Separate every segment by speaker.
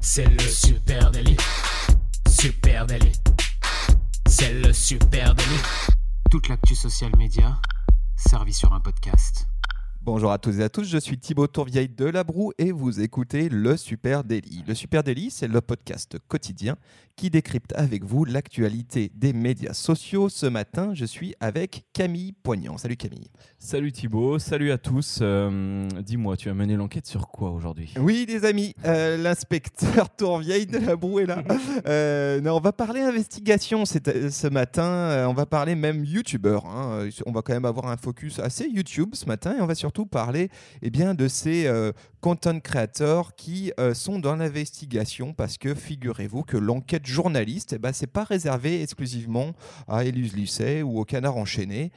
Speaker 1: C'est le super délit. Super délit. C'est le super délit. Toute l'actu social média servie sur un podcast.
Speaker 2: Bonjour à tous et à tous, je suis Thibaut Tourvieille de La Broue et vous écoutez le Super Daily. Le Super Daily, c'est le podcast quotidien qui décrypte avec vous l'actualité des médias sociaux. Ce matin, je suis avec Camille Poignant. Salut Camille.
Speaker 3: Salut Thibaut, salut à tous. Euh, dis-moi, tu as mené l'enquête sur quoi aujourd'hui?
Speaker 2: Oui, les amis, euh, l'inspecteur Tourvieille de La Broue est là. Euh, non, on va parler investigation ce matin, on va parler même YouTubeur. Hein. On va quand même avoir un focus assez YouTube ce matin et on va surtout parler eh bien, de ces content creators qui sont dans l'investigation parce que figurez-vous que l'enquête journaliste, eh ben, c'est pas réservé exclusivement à Élise Lucet ou au Canard enchaîné.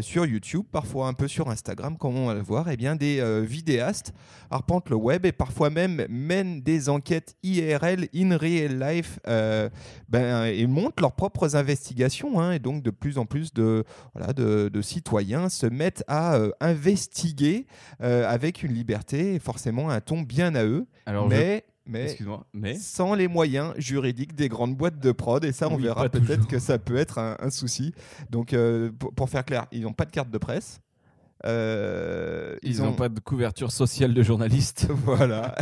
Speaker 2: sur YouTube, parfois un peu sur Instagram, comme on va le voir, eh bien, des vidéastes arpentent le web et parfois même mènent des enquêtes IRL, in real life, ben, et montent leurs propres investigations. Hein. et donc, de plus en plus de, voilà, de, de citoyens se mettent à investiguer avec une liberté et forcément un ton bien à eux.
Speaker 3: Alors,
Speaker 2: mais mais, sans les moyens juridiques des grandes boîtes de prod. Et ça, on
Speaker 3: Oui,
Speaker 2: verra peut-être que ça peut être un, un souci. Donc, euh, pour, pour faire clair, ils n'ont pas de carte de presse. Euh,
Speaker 3: ils n'ont pas de couverture sociale de journalistes.
Speaker 2: Voilà.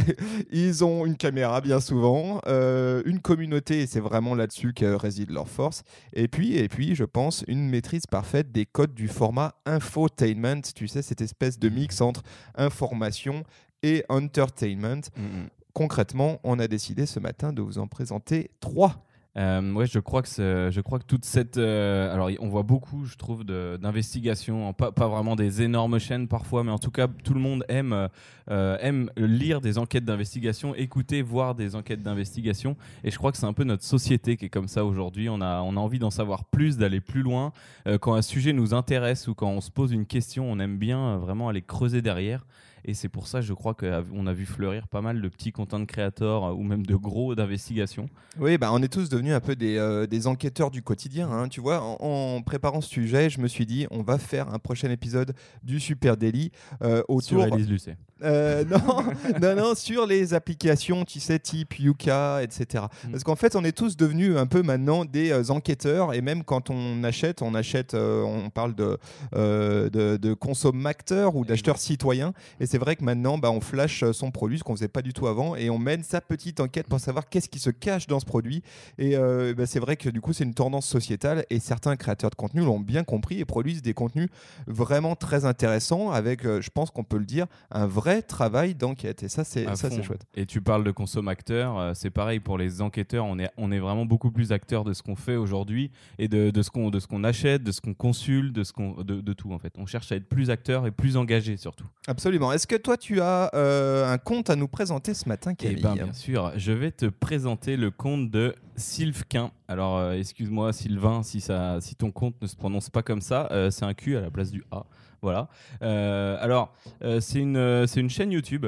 Speaker 2: Ils ont une caméra bien souvent, euh, une communauté, et c'est vraiment là-dessus que réside leur force. Et puis, et puis, je pense, une maîtrise parfaite des codes du format infotainment. Tu sais, cette espèce de mix entre information et entertainment.
Speaker 3: Mm,
Speaker 2: Concrètement, on a décidé ce matin de vous en présenter trois.
Speaker 3: Euh, ouais, je crois que je crois que toute cette euh, alors on voit beaucoup, je trouve, d'investigations, pas, pas vraiment des énormes chaînes parfois, mais en tout cas tout le monde aime euh, aime lire des enquêtes d'investigation, écouter, voir des enquêtes d'investigation, et je crois que c'est un peu notre société qui est comme ça aujourd'hui. On a envie d'en savoir plus, d'aller plus loin. Euh, quand un sujet nous intéresse ou quand on se pose une question, on aime bien vraiment aller creuser derrière. Et c'est pour ça, je crois qu'on a vu fleurir pas mal de petits content creators euh, ou même de gros d'investigation.
Speaker 2: Oui, bah, on est tous devenus un peu des, euh, des enquêteurs du quotidien. hein. Tu vois, en, en préparant ce sujet, je me suis dit, on va faire un prochain épisode du Super Daily euh, autour.
Speaker 3: Sur Élise Lucet.
Speaker 2: Euh, non, non, non, sur les applications, tu sais, type Yuka, etc.
Speaker 3: Mm.
Speaker 2: Parce qu'en fait, on est tous devenus un peu maintenant des enquêteurs, et même quand on achète, on achète, on parle de, de, de consommateurs ou d'acheteurs citoyens, et c'est vrai que maintenant, bah, on flash euh, son produit, ce qu'on faisait pas du tout avant, et on mène sa petite enquête pour savoir qu'est-ce qui se cache dans ce produit. Et euh, bah, c'est vrai que du coup, c'est une tendance sociétale, et certains créateurs de contenu l'ont bien compris et produisent des contenus vraiment très intéressants, avec, euh, je pense qu'on peut le dire, un vrai travail d'enquête. Et ça, c'est chouette.
Speaker 3: Et tu parles de consommateurs, c'est pareil pour les enquêteurs, on est, on est vraiment beaucoup plus acteurs de ce qu'on fait aujourd'hui et de, de ce qu'on de ce qu'on achète, de ce qu'on consulte, de, ce qu'on de, de tout en fait. On cherche à être plus acteurs et plus engagés surtout.
Speaker 2: Absolument. Est-ce que toi, tu as euh, un compte à nous présenter ce matin, Camille
Speaker 3: ben, bien sûr, je vais te présenter le compte de Sylvquin. Alors, euh, excuse-moi, Sylvain, si, ça, si ton compte ne se prononce pas comme ça, euh, c'est un Q à la place du A. Voilà. Alors, c'est une, c'est une chaîne YouTube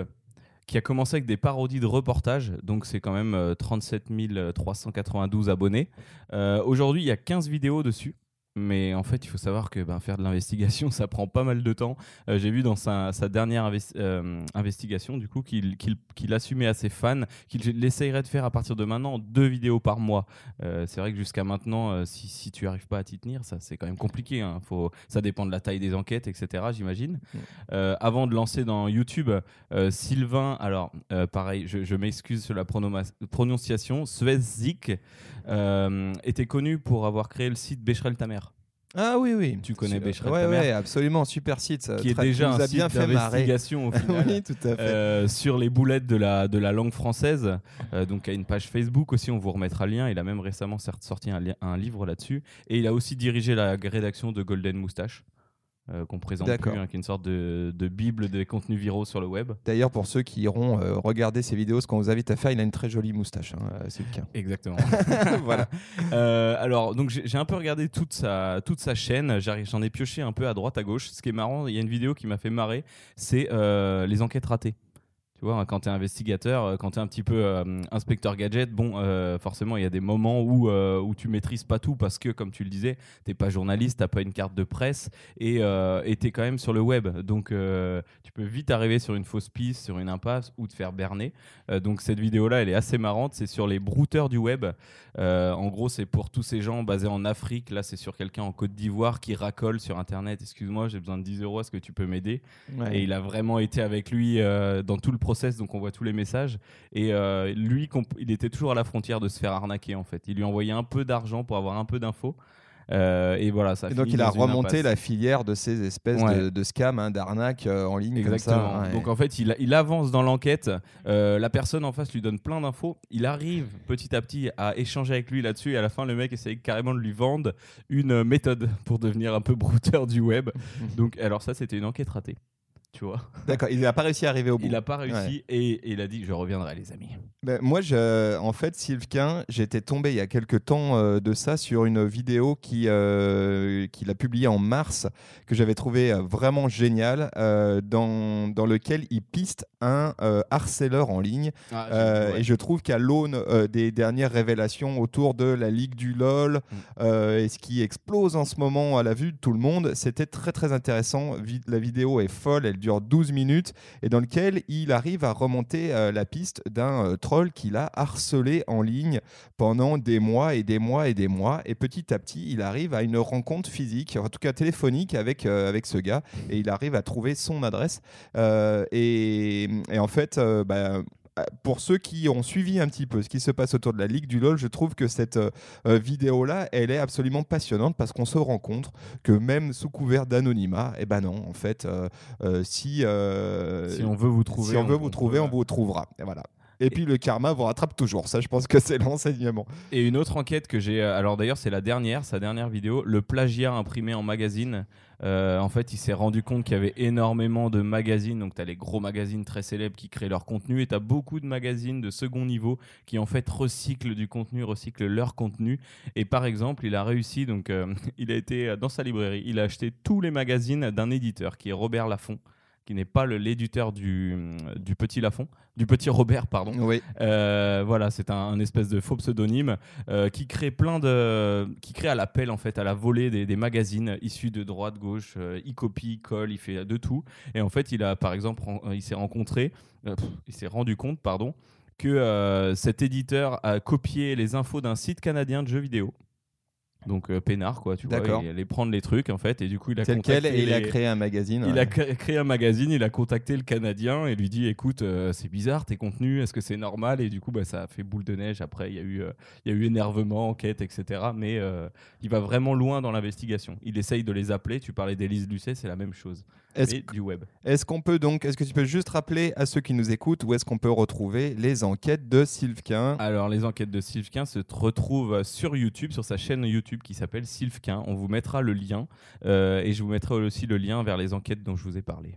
Speaker 3: qui a commencé avec des parodies de reportages, donc c'est quand même euh, 37 392 abonnés. Aujourd'hui, il y a 15 vidéos dessus. Mais en fait, il faut savoir que ben, faire de l'investigation, ça prend pas mal de temps. Euh, J'ai vu dans sa, sa dernière investi- euh, investigation, du coup, qu'il qu'il- qu'il assumait à ses fans qu'il essayerait de faire à partir de maintenant deux vidéos par mois. Euh, c'est vrai que jusqu'à maintenant, si, si tu arrives pas à t'y tenir, ça c'est quand même compliqué. hein. Faut, ça dépend de la taille des enquêtes, etc. J'imagine. Euh, avant de lancer dans YouTube, Sylvain, alors pareil, je, je m'excuse sur la prononciation, euh, était connu pour avoir créé le site Becherel ta mère.
Speaker 2: Ah oui, oui.
Speaker 3: Tu connais
Speaker 2: Ouais,
Speaker 3: ta mère
Speaker 2: ouais, absolument. Super site. ça.
Speaker 3: qui est
Speaker 2: Tra-
Speaker 3: déjà un site d'investigation au final.
Speaker 2: oui, tout à fait.
Speaker 3: Euh, sur les boulettes de la, de la langue française. Euh, donc, il y a une page Facebook aussi, on vous remettra le lien. Il a même récemment sorti un, li- un livre là-dessus. Et il a aussi dirigé la rédaction de Golden Moustache. Euh, qu'on présente plus, hein, qui est une sorte de, de bible des contenus viraux sur le web.
Speaker 2: D'ailleurs, pour ceux qui iront euh, regarder ces vidéos, ce qu'on vous invite à faire, il a une très jolie moustache, hein, euh, Sylvain.
Speaker 3: Exactement.
Speaker 2: voilà.
Speaker 3: Euh, alors, donc j'ai un peu regardé toute sa, toute sa chaîne. J'en ai pioché un peu à droite, à gauche. Ce qui est marrant, il y a une vidéo qui m'a fait marrer, c'est les enquêtes ratées. Tu vois, quand tu es investigateur, euh, quand tu es un petit peu euh, inspecteur gadget, bon, euh, forcément, il y a des moments où, euh, où tu maîtrises pas tout parce que, comme tu le disais, t'es pas journaliste, t'as pas une carte de presse et tu es quand même sur le web. Donc, tu peux vite arriver sur une fausse piste, sur une impasse ou te faire berner. Donc, cette vidéo-là, elle est assez marrante. C'est sur les brouteurs du web. En gros, c'est pour tous ces gens basés en Afrique. Là, c'est sur quelqu'un en Côte d'Ivoire qui racole sur Internet. Excuse-moi, j'ai besoin de 10 euros. Est-ce que tu peux m'aider?
Speaker 2: Ouais.
Speaker 3: Et il a vraiment été avec lui dans tout le process, donc on voit tous les messages. Et euh, lui, il était toujours à la frontière de se faire arnaquer en fait. Il lui envoyait un peu d'argent pour avoir un peu d'infos. Euh, et voilà, ça.
Speaker 2: Et donc, il a remonté
Speaker 3: impasse.
Speaker 2: la filière de ces espèces
Speaker 3: Ouais.
Speaker 2: de, de scams, hein, d'arnaques euh, en ligne
Speaker 3: Exactement.
Speaker 2: comme ça. ouais.
Speaker 3: Donc en fait, il, il avance dans l'enquête. Euh, la personne en face lui donne plein d'infos. Il arrive petit à petit à échanger avec lui là-dessus. Et à la fin, le mec essaye carrément de lui vendre une méthode pour devenir un peu brouteur du web. Donc, alors ça, c'était une enquête ratée. Tu vois,
Speaker 2: D'accord, il n'a pas réussi à arriver au bout.
Speaker 3: il n'a pas réussi et, et il a dit je reviendrai les amis.
Speaker 2: Ben, moi, je, en fait, Sylvain, j'étais tombé il y a quelques temps euh, de ça sur une vidéo euh, qu'il a publiée en mars, que j'avais trouvé euh, vraiment géniale, euh, dans, dans lequel il piste un euh, harceleur en ligne.
Speaker 3: Ah,
Speaker 2: Euh, Et je trouve qu'à l'aune euh, des dernières révélations autour de la Ligue du LOL,
Speaker 3: Mm.
Speaker 2: euh, et ce qui explose en ce moment à la vue de tout le monde, c'était très très intéressant. Vi- La vidéo est folle, elle dure 12 minutes, et dans lequel il arrive à remonter euh, la piste d'un euh, troll qu'il a harcelé en ligne pendant des mois et des mois et des mois. Et petit à petit, il arrive à une rencontre physique, en tout cas téléphonique, avec, euh, ce gars, et il arrive à trouver son adresse. Et, en fait, bah, pour ceux qui ont suivi un petit peu ce qui se passe autour de la Ligue du LoL, je trouve que cette euh, euh, vidéo-là, elle est absolument passionnante parce qu'on se rend compte que même sous couvert d'anonymat, eh ben non, en fait, euh, euh, si, euh,
Speaker 3: Si on veut vous trouver,
Speaker 2: si on veut
Speaker 3: on-
Speaker 2: vous
Speaker 3: on
Speaker 2: trouver, on vous trouvera. Et voilà. Et puis le karma vous rattrape toujours. Ça, je pense que c'est l'enseignement.
Speaker 3: Et une autre enquête que j'ai, euh, alors d'ailleurs c'est la dernière, sa dernière vidéo, le plagiat imprimé en magazine. Euh, en fait, il s'est rendu compte qu'il y avait énormément de magazines, donc tu as les gros magazines très célèbres qui créent leur contenu, et tu as beaucoup de magazines de second niveau qui en fait recyclent du contenu, recyclent leur contenu. Et par exemple, il a réussi, donc euh, il a été dans sa librairie, il a acheté tous les magazines d'un éditeur qui est Robert Laffont, qui n'est pas le- l'éditeur du, du petit Lafont, du petit Robert, pardon.
Speaker 2: Oui.
Speaker 3: Euh, voilà, c'est un, un espèce de faux pseudonyme euh, qui crée plein de, qui crée à l'appel en fait, à la volée des, des magazines issus de droite, gauche. euh, il copie, il colle, il fait de tout. Et en fait, il a par exemple, il s'est rencontré, euh, pff, il s'est rendu compte, pardon, que euh, cet éditeur a copié les infos d'un site canadien de jeux vidéo. Donc euh, peinard quoi, tu vois, il allait prendre les trucs en fait, et du coup il a
Speaker 2: Tel quel,
Speaker 3: contacté
Speaker 2: et il a créé un magazine.
Speaker 3: il
Speaker 2: ouais.
Speaker 3: a cré- créé un magazine, il a contacté le Canadien et lui dit écoute, euh, c'est bizarre tes contenus, est-ce que c'est normal? Et du coup, bah, ça a fait boule de neige. Après, il y, a eu, euh, il y a eu énervement, enquête, etc. Mais euh, il va vraiment loin dans l'investigation. Il essaye de les appeler. Tu parlais d'Élise Lucet, c'est la même chose.
Speaker 2: Est-ce
Speaker 3: du web.
Speaker 2: Est-ce qu'on peut donc, est-ce que tu peux juste rappeler à ceux qui nous écoutent où est-ce qu'on peut retrouver les enquêtes de Sylvain
Speaker 3: Alors, les enquêtes de Sylvain se retrouvent sur YouTube, sur sa chaîne YouTube qui s'appelle Sylvain. On vous mettra le lien euh, et je vous mettrai aussi le lien vers les enquêtes dont je vous ai parlé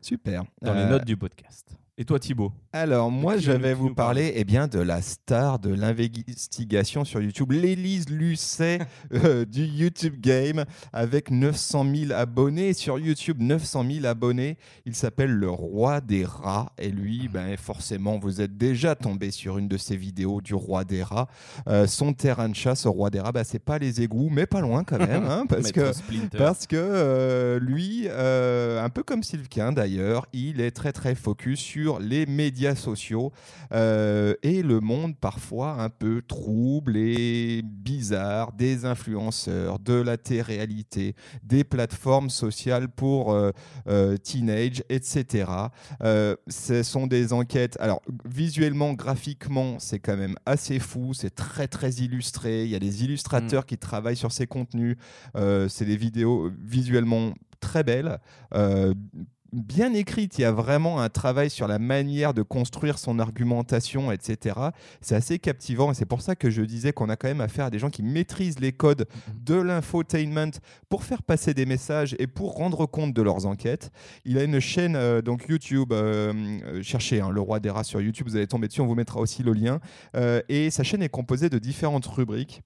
Speaker 2: Super.
Speaker 3: dans les
Speaker 2: Euh,
Speaker 3: notes du podcast. Et toi, Thibaut
Speaker 2: Alors, moi, je vais vous parler eh bien, de la star de l'investigation sur YouTube, l'Élise Lucet euh, du YouTube Game, avec 900 000 abonnés. Sur YouTube, 900 000 abonnés. Il s'appelle le roi des rats. Et lui, ben, forcément, vous êtes déjà tombé sur une de ses vidéos du roi des rats. Euh, son terrain de chasse au roi des rats, ben, c'est pas les égouts, mais pas loin quand même. hein, parce que parce que euh, lui, euh, un peu comme Sylvain d'ailleurs, il est très très focus sur les médias sociaux euh, et le monde parfois un peu trouble et bizarre des influenceurs, de la télé-réalité, des plateformes sociales pour euh, euh, teenage, etc. Ce sont des enquêtes. Alors visuellement, graphiquement, c'est quand même assez fou. C'est très très illustré. Il y a des illustrateurs qui travaillent sur ces contenus. C'est des vidéos visuellement très belles. Euh, bien écrite. Il y a vraiment un travail sur la manière de construire son argumentation, etc. C'est assez captivant et c'est pour ça que je disais qu'on a quand même affaire à des gens qui maîtrisent les codes de l'infotainment pour faire passer des messages et pour rendre compte de leurs enquêtes. Il a une chaîne euh, donc YouTube, euh, euh, cherchez hein, le roi des rats sur YouTube, vous allez tomber dessus, on vous mettra aussi le lien. Euh, et sa chaîne est composée de différentes rubriques.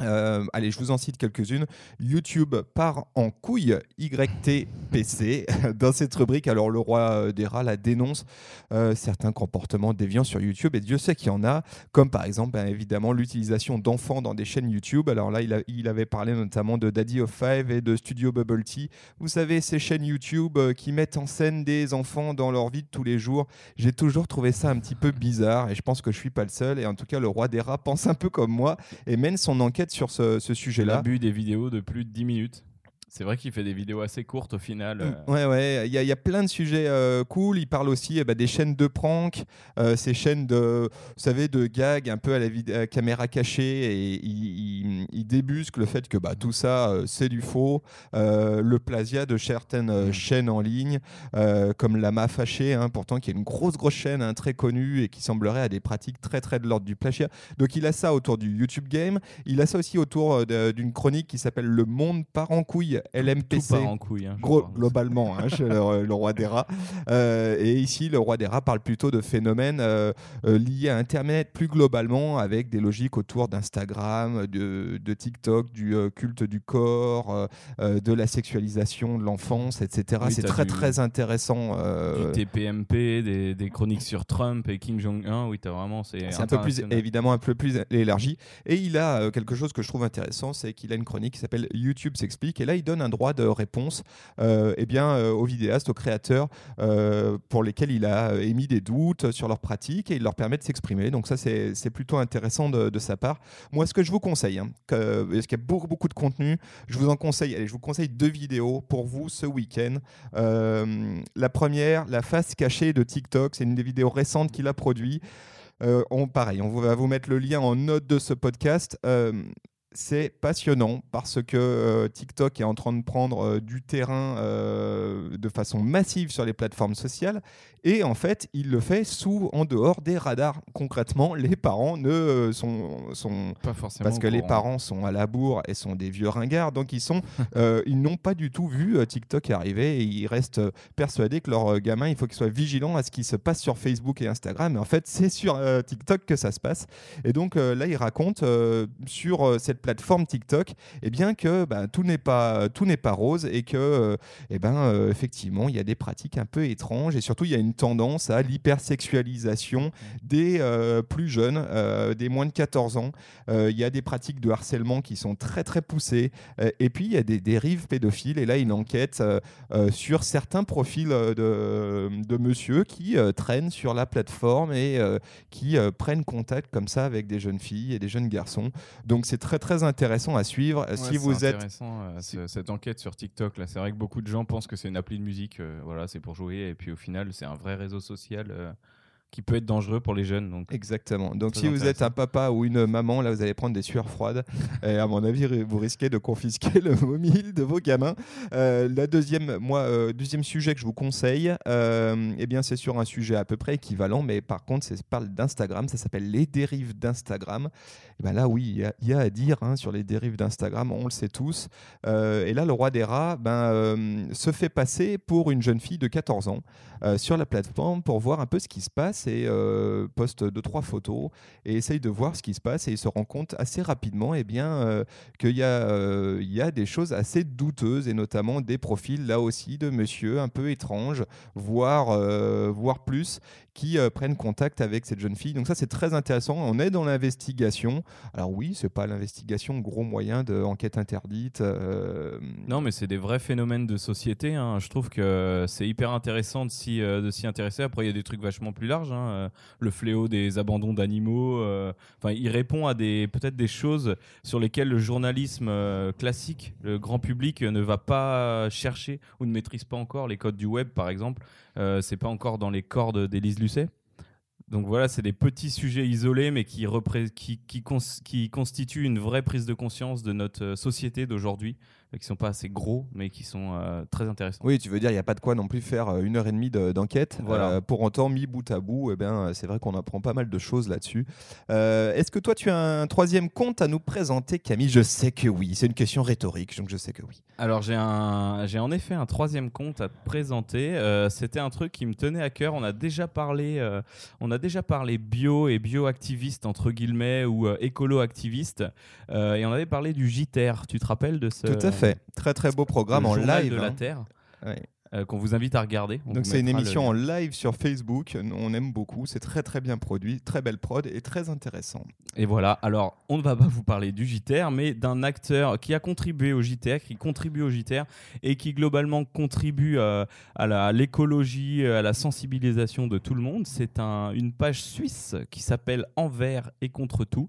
Speaker 2: Euh, allez, je vous en cite quelques-unes. YouTube part en couille YTPC. Dans cette rubrique, alors le roi euh, des rats la dénonce euh, certains comportements déviants sur YouTube, et Dieu sait qu'il y en a, comme par exemple, ben, évidemment, l'utilisation d'enfants dans des chaînes YouTube. Alors là, il, il avait parlé notamment de Daddy of Five et de Studio Bubble Tea. Vous savez, ces chaînes YouTube qui mettent en scène des enfants dans leur vie de tous les jours. J'ai toujours trouvé ça un petit peu bizarre, et je pense que je suis pas le seul. Et en tout cas, le roi des rats pense un peu comme moi et mène son enquête sur ce, ce sujet-là.
Speaker 3: L'abus des vidéos de plus de 10 minutes. C'est vrai qu'il fait des vidéos assez courtes au final. euh,
Speaker 2: Ouais, ouais, il y, a- il y a plein de sujets euh, cool. Il parle aussi eh ben, des chaînes de prank, euh, ces chaînes de, vous savez, de gags un peu à la à caméra cachée. Et il, il- il débusque le fait que bah, tout ça, euh, c'est du faux. Le plagiat de certaines euh,
Speaker 3: Mm.
Speaker 2: chaînes en ligne, comme Lama Fâché, hein, pourtant qui est une grosse, grosse chaîne hein, très connue et qui semblerait à des pratiques très, très de l'ordre du plagiat. Donc il a ça autour du YouTube Game. Il a ça aussi autour d'une chronique qui s'appelle Le Monde part en couille,
Speaker 3: tout
Speaker 2: LMPC.
Speaker 3: part en couille. hein,
Speaker 2: Gros- globalement, hein, chez le, le roi des rats. Euh, et ici, le roi des rats parle plutôt de phénomènes euh, euh, liés à Internet plus globalement, avec des logiques autour d'Instagram, de, de TikTok, du euh, culte du corps, de la sexualisation de l'enfance, etc.
Speaker 3: Oui,
Speaker 2: C'est très
Speaker 3: du-
Speaker 2: très intéressant.
Speaker 3: Du TPMP, des, des chroniques sur Trump et Kim Jong-un. Oui, t'as vraiment. C'est
Speaker 2: un peu plus, évidemment, un peu plus élargi. Et il a quelque chose que je trouve intéressant, c'est qu'il a une chronique qui s'appelle YouTube s'explique. Et là, il donne un droit de réponse euh, eh bien, euh, aux vidéastes, aux créateurs, euh, pour lesquels il a émis des doutes sur leurs pratiques et il leur permet de s'exprimer. Donc ça, c'est plutôt intéressant de, sa part. Moi, ce que je vous conseille, hein, parce qu'il y a beaucoup, beaucoup de contenu, je vous en conseille, allez, je vous conseille deux vidéos pour vous ce week-end. La première, la face cachée de TikTok, c'est une des vidéos récentes qu'il a produit. On, pareil, on va vous mettre le lien en note de ce podcast. C'est passionnant parce que euh, TikTok est en train de prendre euh, du terrain euh, de façon massive sur les plateformes sociales et en fait il le fait sous en dehors des radars. Concrètement, les parents ne sont, sont
Speaker 3: Pas forcément.
Speaker 2: parce que les parents sont à la bourre et sont des vieux ringards, donc ils sont, ils n'ont pas du tout vu TikTok arriver et ils restent persuadés que leur gamin, il faut qu'il soit vigilant à ce qui se passe sur Facebook et Instagram. Mais en fait, c'est sur TikTok que ça se passe. Et donc là, il raconte sur cette plateforme TikTok, eh bien que bah, tout n'est pas tout n'est pas rose et que, euh, eh ben euh, effectivement, il y a des pratiques un peu étranges et surtout il y a une tendance à l'hypersexualisation des euh, plus jeunes, euh, des moins de 14 ans. Euh, Il y a des pratiques de harcèlement qui sont très très poussées. Euh, et puis il y a des dérives pédophiles. Et là, une enquête euh, euh, sur certains profils euh, de, de monsieur qui euh, traînent sur la plateforme et euh, qui euh, prennent contact comme ça avec des jeunes filles et des jeunes garçons. Donc c'est très très intéressant à suivre.
Speaker 3: Ouais,
Speaker 2: si vous êtes
Speaker 3: intéressant, euh,
Speaker 2: si-
Speaker 3: cette enquête sur TikTok là, c'est vrai que beaucoup de gens pensent que c'est une appli de musique, euh, voilà, c'est pour jouer, et puis au final, c'est un vrai réseau social euh, qui peut être dangereux pour les jeunes. Donc,
Speaker 2: Exactement. Donc, si vous êtes un papa ou une maman, là, vous allez prendre des sueurs froides. et à mon avis, vous risquez de confisquer le mobile de vos gamins. Euh, la deuxième, moi, euh, deuxième sujet que je vous conseille, euh, eh bien, c'est sur un sujet à peu près équivalent, mais par contre, c'est parle d'Instagram. Ça s'appelle les dérives d'Instagram. Et ben là, oui, il y a- il y, a à dire hein, sur les dérives d'Instagram. On le sait tous. Euh, et là, le roi des rats ben, euh, se fait passer pour une jeune fille de 14 ans sur la plateforme pour voir un peu ce qui se passe et euh, poste deux trois photos et essaye de voir ce qui se passe et il se rend compte assez rapidement eh bien euh, qu'il y a euh, il y a des choses assez douteuses et notamment des profils là aussi de monsieur un peu étranges voire voire plus qui prennent contact avec cette jeune fille donc ça c'est très intéressant on est dans l'investigation alors oui c'est pas l'investigation gros moyen de enquête interdite
Speaker 3: non, mais c'est des vrais phénomènes de société. hein. Je trouve que c'est hyper intéressant de s'y intéresser. Après, il y a des trucs vachement plus larges. Hein. Euh, Le fléau des abandons d'animaux. euh, Enfin, il répond à des peut-être des choses sur lesquelles le journalisme euh, classique, le grand public, ne va pas chercher ou ne maîtrise pas encore les codes du web, par exemple. C'est pas encore dans les cordes d'Élise Lucet. Donc voilà, c'est des petits sujets isolés, mais qui, qui, qui, cons- qui constituent une vraie prise de conscience de notre société d'aujourd'hui. Qui sont pas assez gros, mais qui sont euh, très intéressants.
Speaker 2: Oui, tu veux dire, il n'y a pas de quoi non plus faire euh, une heure et demie de- d'enquête.
Speaker 3: Voilà.
Speaker 2: Euh, pour autant, mis bout à bout, eh ben, c'est vrai qu'on apprend pas mal de choses là-dessus. Euh, Est-ce que toi, tu as un troisième compte à nous présenter, Camille? Je sais que oui. C'est une question rhétorique, donc je sais que oui.
Speaker 3: Alors j'ai en effet un troisième compte à te présenter. C'était un truc qui me tenait à cœur. On a déjà parlé, on a déjà parlé bio et bioactiviste entre guillemets ou écolo-activiste. Et on avait parlé du JTR. Tu te rappelles de ce
Speaker 2: Tout à fait. Très très beau programme
Speaker 3: le
Speaker 2: en live.
Speaker 3: de la
Speaker 2: hein.
Speaker 3: Terre
Speaker 2: Ouais.
Speaker 3: euh, qu'on vous invite à regarder. On
Speaker 2: Donc c'est une
Speaker 3: le
Speaker 2: émission en live sur Facebook. On aime beaucoup. C'est très très bien produit, très belle prod et très intéressant.
Speaker 3: Et voilà, alors on ne va pas vous parler du JTR, mais d'un acteur qui a contribué au JTR, qui contribue au JTR et qui globalement contribue euh, à la- à l'écologie, à la sensibilisation de tout le monde. C'est un- une page suisse qui s'appelle Envers et contre tout.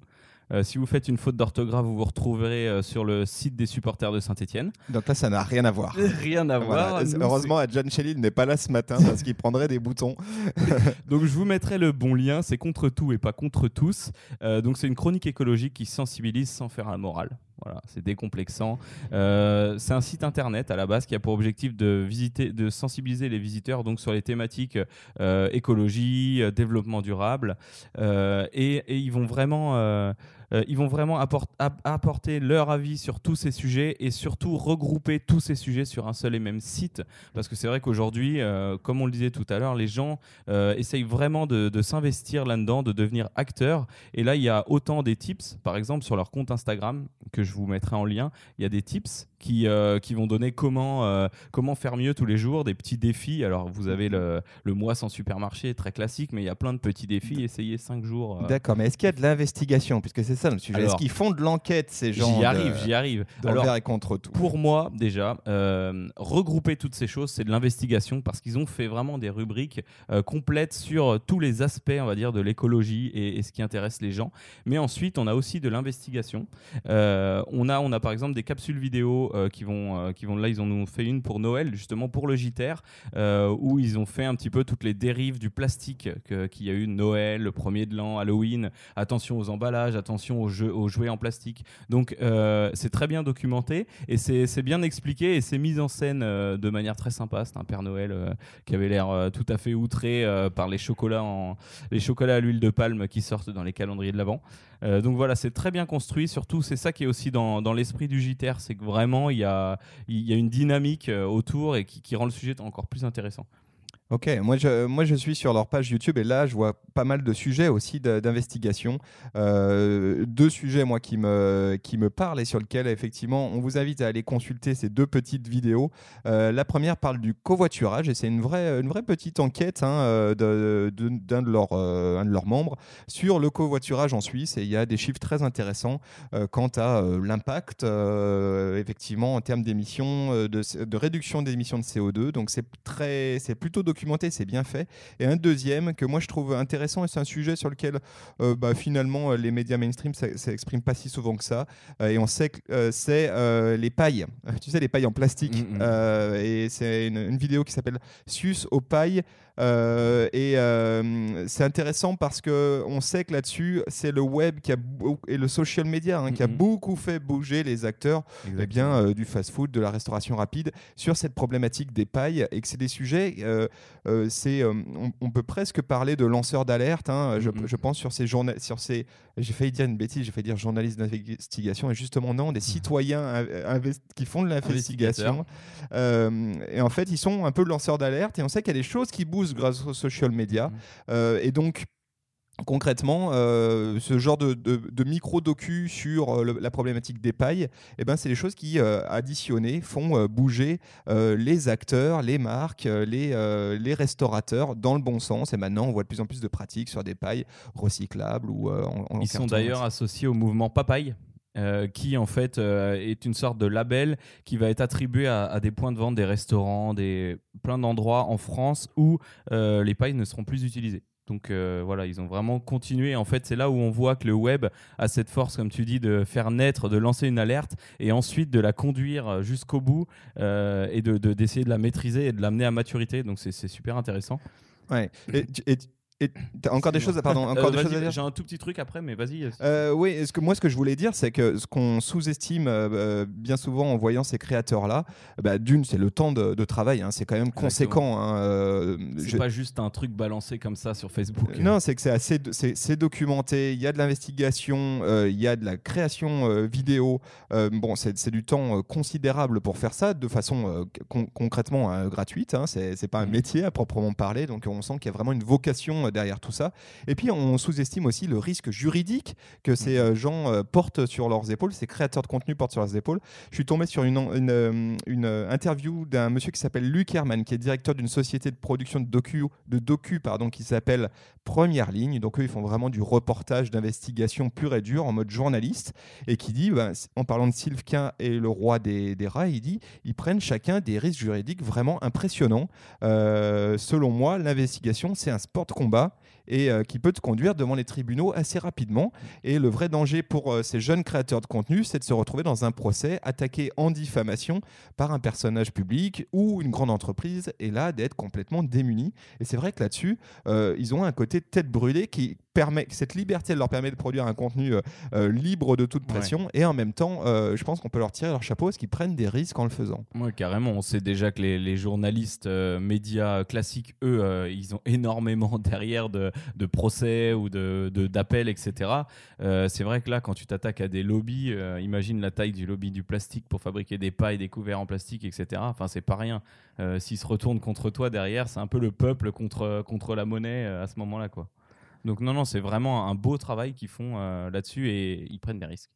Speaker 3: Euh, si vous faites une faute d'orthographe, vous vous retrouverez euh, sur le site des supporters de Saint-Etienne.
Speaker 2: Donc là, ça n'a rien à voir.
Speaker 3: Rien à
Speaker 2: Voilà.
Speaker 3: voir. Nous,
Speaker 2: Heureusement, John Shelley n'est pas là ce matin parce qu'il prendrait des boutons.
Speaker 3: Donc je vous mettrai le bon lien, c'est contre tout et pas contre tous. Euh, donc c'est une chronique écologique qui sensibilise sans faire la morale. Voilà, c'est décomplexant. Euh, c'est un site internet à la base qui a pour objectif de visiter, de sensibiliser les visiteurs donc sur les thématiques euh, écologie, euh, développement durable, et ils vont vraiment, euh, ils vont vraiment apport- app- apporter leur avis sur tous ces sujets et surtout regrouper tous ces sujets sur un seul et même site, parce que c'est vrai qu'aujourd'hui, euh, comme on le disait tout à l'heure, les gens euh, essayent vraiment de, de s'investir là-dedans, de devenir acteurs. Et là, il y a autant des tips, par exemple sur leur compte Instagram, que je vous mettrai en lien, il y a des tips qui, qui vont donner comment, comment faire mieux tous les jours, des petits défis. Alors, vous avez le, le mois sans supermarché, très classique, mais il y a plein de petits défis. Essayez 5 jours.
Speaker 2: D'accord, mais est-ce qu'il y a de l'investigation? Puisque c'est ça le sujet. Est-ce qu'ils font de l'enquête, ces gens
Speaker 3: J'y arrive, j'y arrive. Alors,
Speaker 2: et contre tout?
Speaker 3: pour moi, déjà, euh, regrouper toutes ces choses, c'est de l'investigation parce qu'ils ont fait vraiment des rubriques euh, complètes sur euh, tous les aspects, on va dire, de l'écologie et, et ce qui intéresse les gens. Mais ensuite, on a aussi de l'investigation. Euh, on, a, on a par exemple des capsules vidéo qui, vont, qui vont. Là, ils en ont fait une pour Noël, justement pour le JTR, où ils ont fait un petit peu toutes les dérives du plastique que- qu'il y a eu Noël, le premier de l'an, Halloween. Attention aux emballages, attention aux, jeux, aux jouets en plastique. Donc euh, c'est très bien documenté et c'est bien expliqué et c'est mis en scène euh, de manière très sympa. C'est un Père Noël euh, qui avait l'air tout à fait outré par les chocolats, en, les chocolats à l'huile de palme qui sortent dans les calendriers de l'Avent. Donc voilà, c'est très bien construit. Surtout, c'est ça qui est aussi dans, dans l'esprit du JTR, c'est que vraiment il y a, y a une dynamique autour et qui rend le sujet encore plus intéressant.
Speaker 2: Ok, moi je, suis sur leur page YouTube et là je vois pas mal de sujets aussi d'investigation. Euh, deux sujets moi qui me, parlent et sur lesquels effectivement on vous invite à aller consulter ces deux petites vidéos. Euh, la première parle du covoiturage et c'est une vraie, une vraie petite enquête hein, euh, d'un de, leurs, membres sur le covoiturage en Suisse et il y a des chiffres très intéressants quant à l'impact effectivement en termes d'émissions, de, réduction des émissions de CO2. Donc c'est plutôt documenté, c'est bien fait. Et un deuxième que moi je trouve intéressant et c'est un sujet sur lequel euh, bah, finalement euh, les médias mainstream s'expriment pas si souvent que ça. Euh, et on sait que c'est les pailles. Tu sais les pailles en plastique.
Speaker 3: Mhm.
Speaker 2: Euh, et c'est une, une vidéo qui s'appelle Sus aux pailles. Euh, et euh, c'est intéressant parce que on sait que là-dessus, c'est le web qui a et le social media hein, qui a beaucoup fait bouger les acteurs eh bien, euh, du fast-food, de la restauration rapide, sur cette problématique des pailles, et que c'est des sujets, c'est, on, on peut presque parler de lanceurs d'alerte, hein, je, je pense sur ces journa- sur ces, j'ai failli dire une bêtise, j'ai failli dire journalistes d'investigation, et justement non, des citoyens qui font de l'investigation, et en fait, ils sont un peu lanceurs d'alerte, et on sait qu'il y a des choses qui bougent grâce aux social media,
Speaker 3: Mhm.
Speaker 2: Euh, et donc Concrètement, euh, ce genre de, de- de micro-docu sur euh, le- la problématique des pailles, eh ben, c'est des choses qui, euh, additionnées, font euh, bouger les acteurs, les marques, les, les restaurateurs dans le bon sens. Et maintenant, on voit de plus en plus de pratiques sur des pailles recyclables ou en, en
Speaker 3: Ils sont d'ailleurs associés au mouvement Papaye. Euh, qui en fait euh, est une sorte de label qui va être attribué à, des points de vente, des restaurants, des plein d'endroits en France où euh, les pailles ne seront plus utilisées. Donc voilà, ils ont vraiment continué. En fait, c'est là où on voit que le web a cette force, comme tu dis, de faire naître, de lancer une alerte et ensuite de la conduire jusqu'au bout et de de- d'essayer de, la maîtriser et de l'amener à maturité. Donc c'est super intéressant.
Speaker 2: Ouais. Et, et Et t'as encore des choses, à- pardon, encore
Speaker 3: Euh,
Speaker 2: des
Speaker 3: vas-y,
Speaker 2: choses à dire.
Speaker 3: J'ai un tout petit truc après, mais vas-y.
Speaker 2: Euh, oui, que moi ce que je voulais dire, c'est que ce qu'on sous-estime euh, euh, bien souvent en voyant ces créateurs-là, bah, d'une, c'est le temps de, de travail, hein, c'est quand même conséquent. hein,
Speaker 3: c'est
Speaker 2: je-
Speaker 3: pas juste un truc balancé comme ça sur Facebook.
Speaker 2: Non, c'est que c'est assez, c'est documenté. Il y a de l'investigation, il y a de la création vidéo. Bon, c'est du temps considérable pour faire ça, de façon con- concrètement euh, gratuite. Hein, c'est pas un
Speaker 3: Mhm.
Speaker 2: métier à proprement parler, donc on sent qu'il y a vraiment une vocation euh, derrière tout ça. Et puis on sous-estime aussi le risque juridique que ces euh, gens euh, portent sur leurs épaules, ces créateurs de contenu portent sur leurs épaules. Je suis tombé sur une, interview d'un monsieur qui s'appelle Luc Herman, qui est directeur d'une société de production de docu, de docu pardon, qui s'appelle Première Ligne. Donc eux, ils font vraiment du reportage d'investigation pur et dur en mode journaliste et qui dit, ben, en parlant de Sylvain et le roi des, rats, il dit, ils prennent chacun des risques juridiques vraiment impressionnants. Selon moi, l'investigation, c'est un sport de combat et euh, qui peut te conduire devant les tribunaux assez rapidement. Et le vrai danger pour euh, ces jeunes créateurs de contenu, c'est de se retrouver dans un procès attaqué en diffamation par un personnage public ou une grande entreprise, et là d'être complètement démunis. Et c'est vrai que là-dessus, euh, ils ont un côté tête brûlée qui permet, cette liberté leur permet de produire un contenu euh, euh, libre de toute pression, et en même temps, euh, je pense qu'on peut leur tirer leur chapeau parce qu'ils prennent des risques en le faisant.
Speaker 3: Ouais, carrément. On sait déjà que les, les journalistes euh, médias classiques, eux, ils ont énormément derrière de, de procès ou de, de- d'appels, etc. C'est vrai que là, quand tu t'attaques à des lobbies, imagine la taille du lobby du plastique pour fabriquer des pailles, des couverts en plastique, etc. Enfin, c'est pas rien. S'ils se retournent contre toi derrière, c'est un peu le peuple contre, contre la monnaie à ce moment-là, quoi. Donc non, non, c'est vraiment un beau travail qu'ils font euh, là-dessus et ils prennent des risques.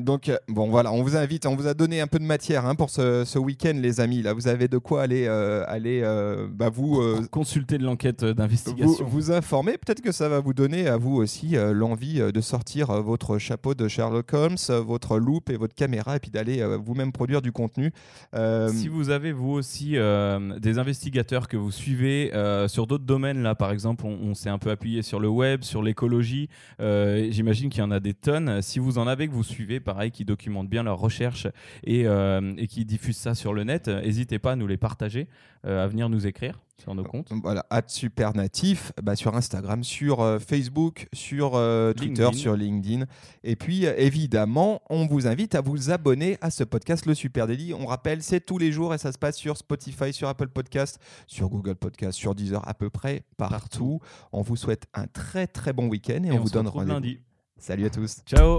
Speaker 2: Donc, euh, bon, voilà, on vous invite, on vous a donné un peu de matière hein, pour ce, ce week-end, les amis. Là, vous avez de quoi aller, euh, aller euh, bah, vous, euh,
Speaker 3: Consulter de l'enquête d'investigation.
Speaker 2: vous informer. Peut-être que ça va vous donner à vous aussi l'envie de sortir votre chapeau de Sherlock Holmes, votre loupe et votre caméra, et puis d'aller vous-même produire du contenu.
Speaker 3: Si vous avez vous aussi des investigateurs que vous suivez sur d'autres domaines, là par exemple, on, on s'est un peu appuyé sur le web, sur l'écologie. J'imagine qu'il y en a des tonnes. Si vous en avez que vous suivez, pareil, qui documentent bien leurs recherches et, euh, et qui diffusent ça sur le net, n'hésitez pas à nous les partager, euh, à venir nous écrire sur nos comptes.
Speaker 2: Voilà, at supernatif, bah, sur Instagram, sur euh, Facebook, sur euh, Twitter,
Speaker 3: LinkedIn.
Speaker 2: sur LinkedIn. Et puis, euh, évidemment, on vous invite à vous abonner à ce podcast, Le Super Daily. On rappelle, c'est tous les jours et ça se passe sur Spotify, sur Apple Podcast, sur Google Podcast, sur Deezer, à peu près partout. On vous souhaite un très très bon week-end et,
Speaker 3: Et
Speaker 2: on,
Speaker 3: on
Speaker 2: vous
Speaker 3: se
Speaker 2: donne rendez-vous.
Speaker 3: lundi.
Speaker 2: Salut à tous.
Speaker 3: Ciao